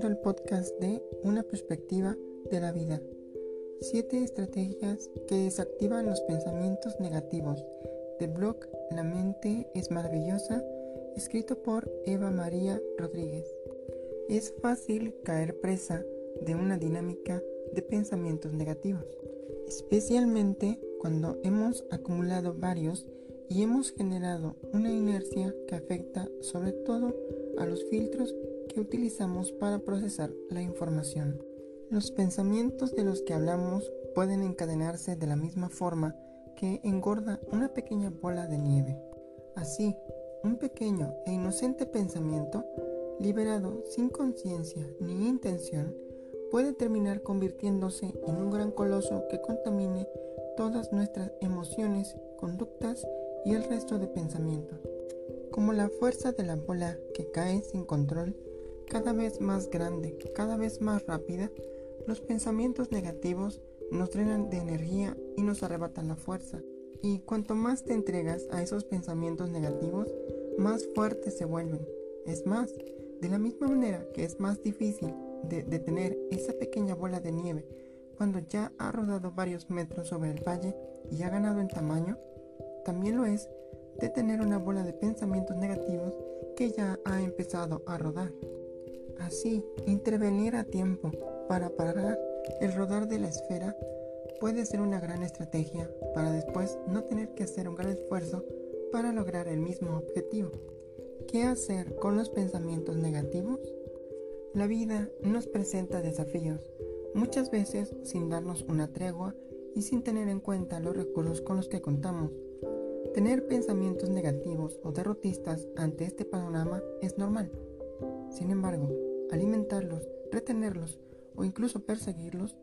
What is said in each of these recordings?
bienvenido al podcast de Una perspectiva de la vida. Siete estrategias que desactivan los pensamientos negativos del blog La mente es maravillosa, escrito por Eva María Rodríguez. Es fácil caer presa de una dinámica de pensamientos negativos, especialmente cuando hemos acumulado varios y hemos generado una inercia que afecta sobre todo a los filtros que utilizamos para procesar la información. Los pensamientos de los que hablamos pueden encadenarse de la misma forma que engorda una pequeña bola de nieve. Así, un pequeño e inocente pensamiento, liberado sin conciencia ni intención, puede terminar convirtiéndose en un gran coloso que contamine todas nuestras emociones, conductas y el resto de pensamientos. Como la fuerza de la bola que cae sin control, cada vez más grande, cada vez más rápida, los pensamientos negativos nos drenan de energía y nos arrebatan la fuerza. Y cuanto más te entregas a esos pensamientos negativos, más fuertes se vuelven. Es más, de la misma manera que es más difícil de detener esa pequeña bola de nieve cuando ya ha rodado varios metros sobre el valle y ha ganado en tamaño, también lo es de tener una bola de pensamientos negativos que ya ha empezado a rodar. Así, intervenir a tiempo para parar el rodar de la esfera puede ser una gran estrategia para después no tener que hacer un gran esfuerzo para lograr el mismo objetivo. ¿Qué hacer con los pensamientos negativos? La vida nos presenta desafíos, muchas veces sin darnos una tregua y sin tener en cuenta los recursos con los que contamos. Tener pensamientos negativos o derrotistas ante este panorama es normal. Sin embargo, alimentarlos, retenerlos o incluso perseguirlos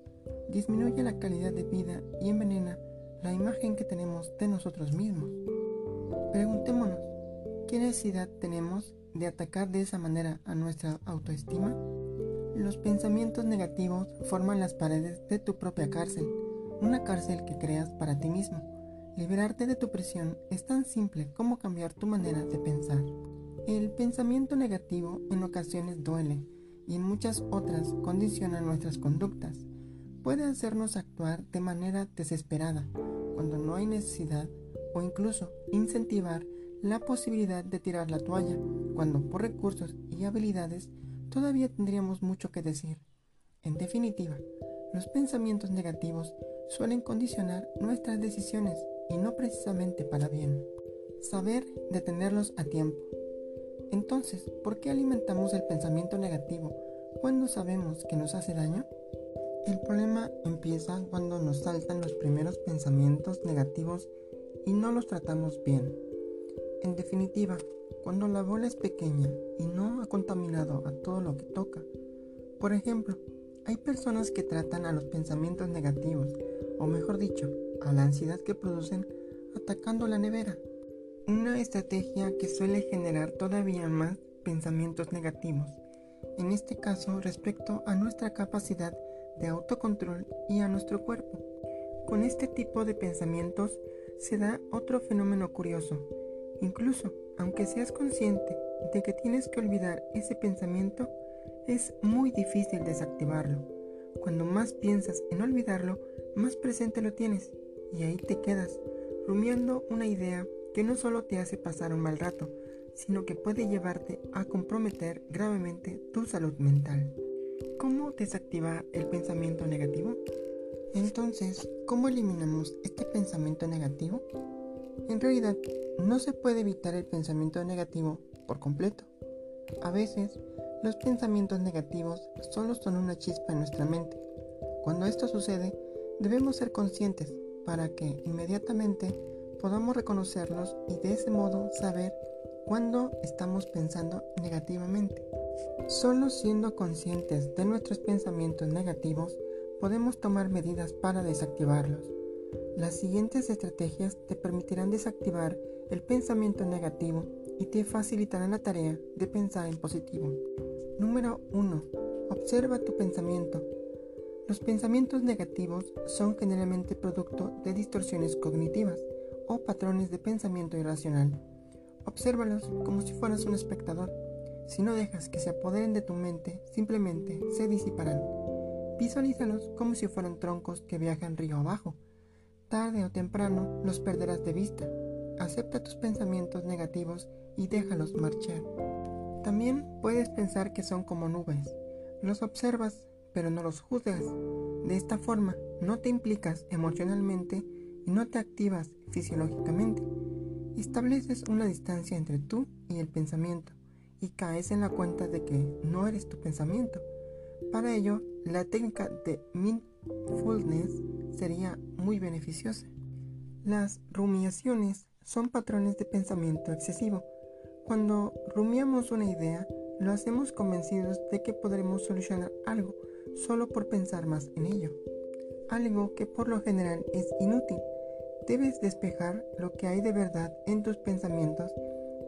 disminuye la calidad de vida y envenena la imagen que tenemos de nosotros mismos. Preguntémonos, ¿qué necesidad tenemos de atacar de esa manera a nuestra autoestima? Los pensamientos negativos forman las paredes de tu propia cárcel, una cárcel que creas para ti mismo Liberarte de tu presión es tan simple como cambiar tu manera de pensar. El pensamiento negativo en ocasiones duele y en muchas otras condiciona nuestras conductas. Puede hacernos actuar de manera desesperada cuando no hay necesidad o incluso incentivar la posibilidad de tirar la toalla cuando por recursos y habilidades todavía tendríamos mucho que decir. En definitiva, los pensamientos negativos suelen condicionar nuestras decisiones y no precisamente para bien. Saber detenerlos a tiempo. Entonces, ¿por qué alimentamos el pensamiento negativo cuando sabemos que nos hace daño? El problema empieza cuando nos saltan los primeros pensamientos negativos y no los tratamos bien. En definitiva, cuando la bola es pequeña y no ha contaminado a todo lo que toca. Por ejemplo, hay personas que tratan a los pensamientos negativos, o mejor dicho, a la ansiedad que producen atacando la nevera. Una estrategia que suele generar todavía más pensamientos negativos, en este caso respecto a nuestra capacidad de autocontrol y a nuestro cuerpo. Con este tipo de pensamientos se da otro fenómeno curioso. Incluso, aunque seas consciente de que tienes que olvidar ese pensamiento, es muy difícil desactivarlo. Cuando más piensas en olvidarlo, más presente lo tienes y ahí te quedas, rumiando una idea que no solo te hace pasar un mal rato, sino que puede llevarte a comprometer gravemente tu salud mental. ¿Cómo desactivar el pensamiento negativo? Entonces, ¿cómo eliminamos este pensamiento negativo? En realidad, no se puede evitar el pensamiento negativo por completo. A veces, los pensamientos negativos solo son una chispa en nuestra mente. Cuando esto sucede, debemos ser conscientes para que inmediatamente podamos reconocerlos y de ese modo saber cuándo estamos pensando negativamente. Solo siendo conscientes de nuestros pensamientos negativos podemos tomar medidas para desactivarlos. Las siguientes estrategias te permitirán desactivar el pensamiento negativo y te facilitarán la tarea de pensar en positivo. Número 1. Observa tu pensamiento los pensamientos negativos son generalmente producto de distorsiones cognitivas o patrones de pensamiento irracional. Obsérvalos como si fueras un espectador, Si no dejas que se apoderen de tu mente, simplemente se disiparán. Visualízalos como si fueran troncos que viajan río abajo. Tarde o temprano los perderás de vista. Acepta tus pensamientos negativos y déjalos marchar. También puedes pensar que son como nubes. Los observas, pero no los juzgas. De esta forma, no te implicas emocionalmente y no te activas fisiológicamente. Estableces una distancia entre tú y el pensamiento y caes en la cuenta de que no eres tu pensamiento. Para ello, la técnica de mindfulness sería muy beneficiosa. Las rumiaciones son patrones de pensamiento excesivo. Cuando rumiamos una idea, lo hacemos convencidos de que podremos solucionar algo solo por pensar más en ello, algo que por lo general es inútil. Debes despejar lo que hay de verdad en tus pensamientos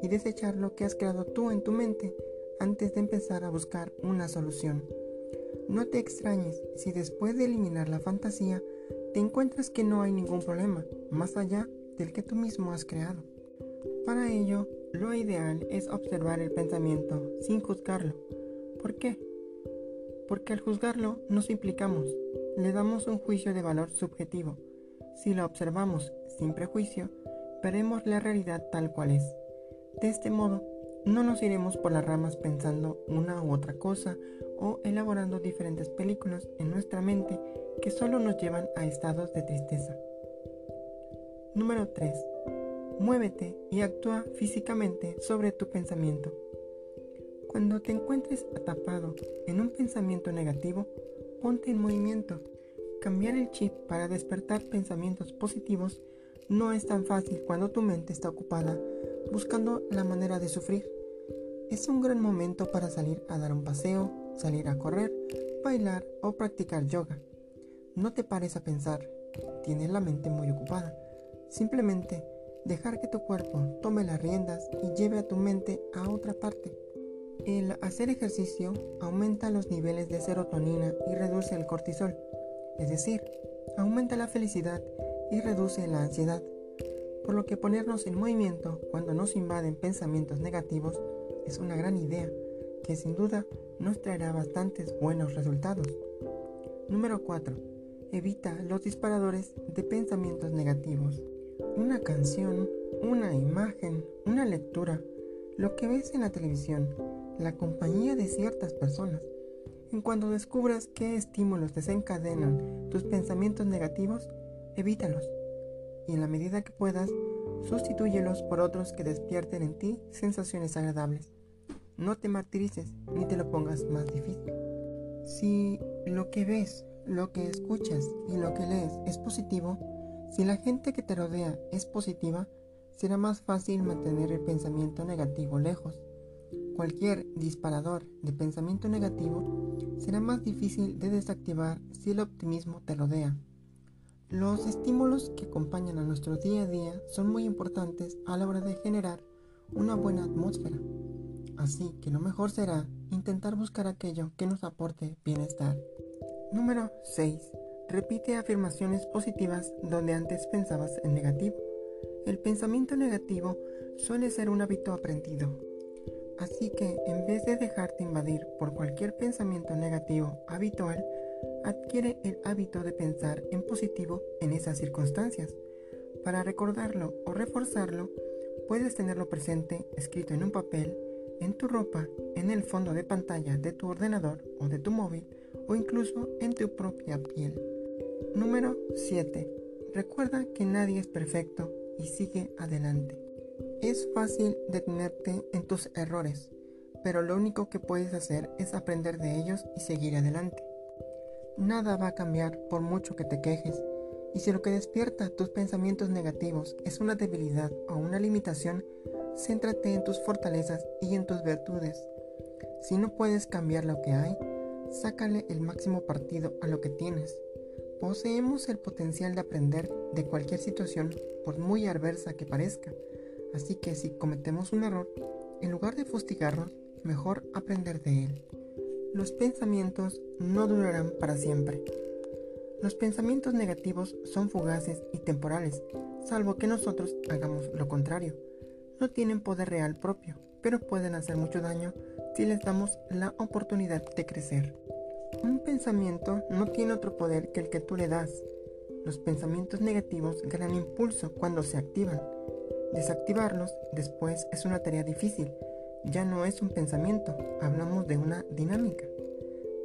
y desechar lo que has creado tú en tu mente antes de empezar a buscar una solución. No te extrañes si después de eliminar la fantasía te encuentras que no hay ningún problema más allá del que tú mismo has creado. Para ello, lo ideal es observar el pensamiento sin juzgarlo. ¿Por qué? Porque al juzgarlo nos implicamos, le damos un juicio de valor subjetivo. Si lo observamos sin prejuicio, veremos la realidad tal cual es. De este modo, no nos iremos por las ramas pensando una u otra cosa o elaborando diferentes películas en nuestra mente que solo nos llevan a estados de tristeza. Número 3. Muévete y actúa físicamente sobre tu pensamiento. Cuando te encuentres atapado en un pensamiento negativo, ponte en movimiento. Cambiar el chip para despertar pensamientos positivos no es tan fácil cuando tu mente está ocupada buscando la manera de sufrir. Es un gran momento para salir a dar un paseo, salir a correr, bailar o practicar yoga. No te pares a pensar, tienes la mente muy ocupada. Simplemente dejar que tu cuerpo tome las riendas y lleve a tu mente a otra parte. El hacer ejercicio aumenta los niveles de serotonina y reduce el cortisol, es decir, aumenta la felicidad y reduce la ansiedad por lo que ponernos en movimiento cuando nos invaden pensamientos negativos es una gran idea que sin duda nos traerá bastantes buenos resultados. Número 4. Evita los disparadores de pensamientos negativos. Una canción, una imagen, una lectura, lo que ves en la televisión, la compañía de ciertas personas. En cuanto descubras qué estímulos desencadenan tus pensamientos negativos, evítalos y en la medida que puedas, sustitúyelos por otros que despierten en ti sensaciones agradables. No te martirices ni te lo pongas más difícil. Si lo que ves, lo que escuchas y lo que lees es positivo, si la gente que te rodea es positiva, será más fácil mantener el pensamiento negativo lejos. Cualquier disparador de pensamiento negativo será más difícil de desactivar si el optimismo te rodea. Los estímulos que acompañan a nuestro día a día son muy importantes a la hora de generar una buena atmósfera. Así que lo mejor será intentar buscar aquello que nos aporte bienestar. Número 6. Repite afirmaciones positivas donde antes pensabas en negativo. El pensamiento negativo suele ser un hábito aprendido. Así que en vez de dejarte invadir por cualquier pensamiento negativo habitual, adquiere el hábito de pensar en positivo en esas circunstancias. Para recordarlo o reforzarlo, puedes tenerlo presente escrito en un papel, en tu ropa, en el fondo de pantalla de tu ordenador o de tu móvil o incluso en tu propia piel. Número 7. Recuerda que nadie es perfecto y sigue adelante. Es fácil detenerte en tus errores, pero lo único que puedes hacer es aprender de ellos y seguir adelante. Nada va a cambiar por mucho que te quejes. Y si lo que despierta tus pensamientos negativos es una debilidad o una limitación, céntrate en tus fortalezas y en tus virtudes. Si no puedes cambiar lo que hay, sácale el máximo partido a lo que tienes. Poseemos el potencial de aprender de cualquier situación, por muy adversa que parezca. Así que si cometemos un error, en lugar de fustigarnos, mejor aprender de él. Los pensamientos no durarán para siempre. Los pensamientos negativos son fugaces y temporales, salvo que nosotros hagamos lo contrario. No tienen poder real propio, pero pueden hacer mucho daño si les damos la oportunidad de crecer. Un pensamiento no tiene otro poder que el que tú le das. Los pensamientos negativos ganan impulso cuando se activan. Desactivarlos después es una tarea difícil. Ya no es un pensamiento, hablamos de una dinámica.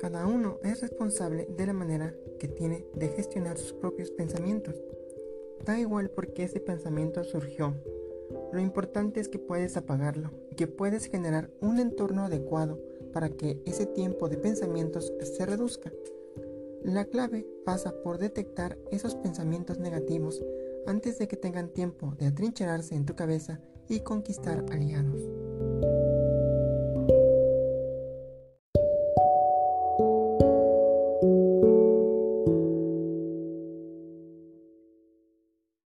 Cada uno es responsable de la manera que tiene de gestionar sus propios pensamientos. Da igual por qué ese pensamiento surgió. Lo importante es que puedes apagarlo y que puedes generar un entorno adecuado para que ese tiempo de pensamientos se reduzca. La clave pasa por detectar esos pensamientos negativos antes de que tengan tiempo de atrincherarse en tu cabeza y conquistar aliados.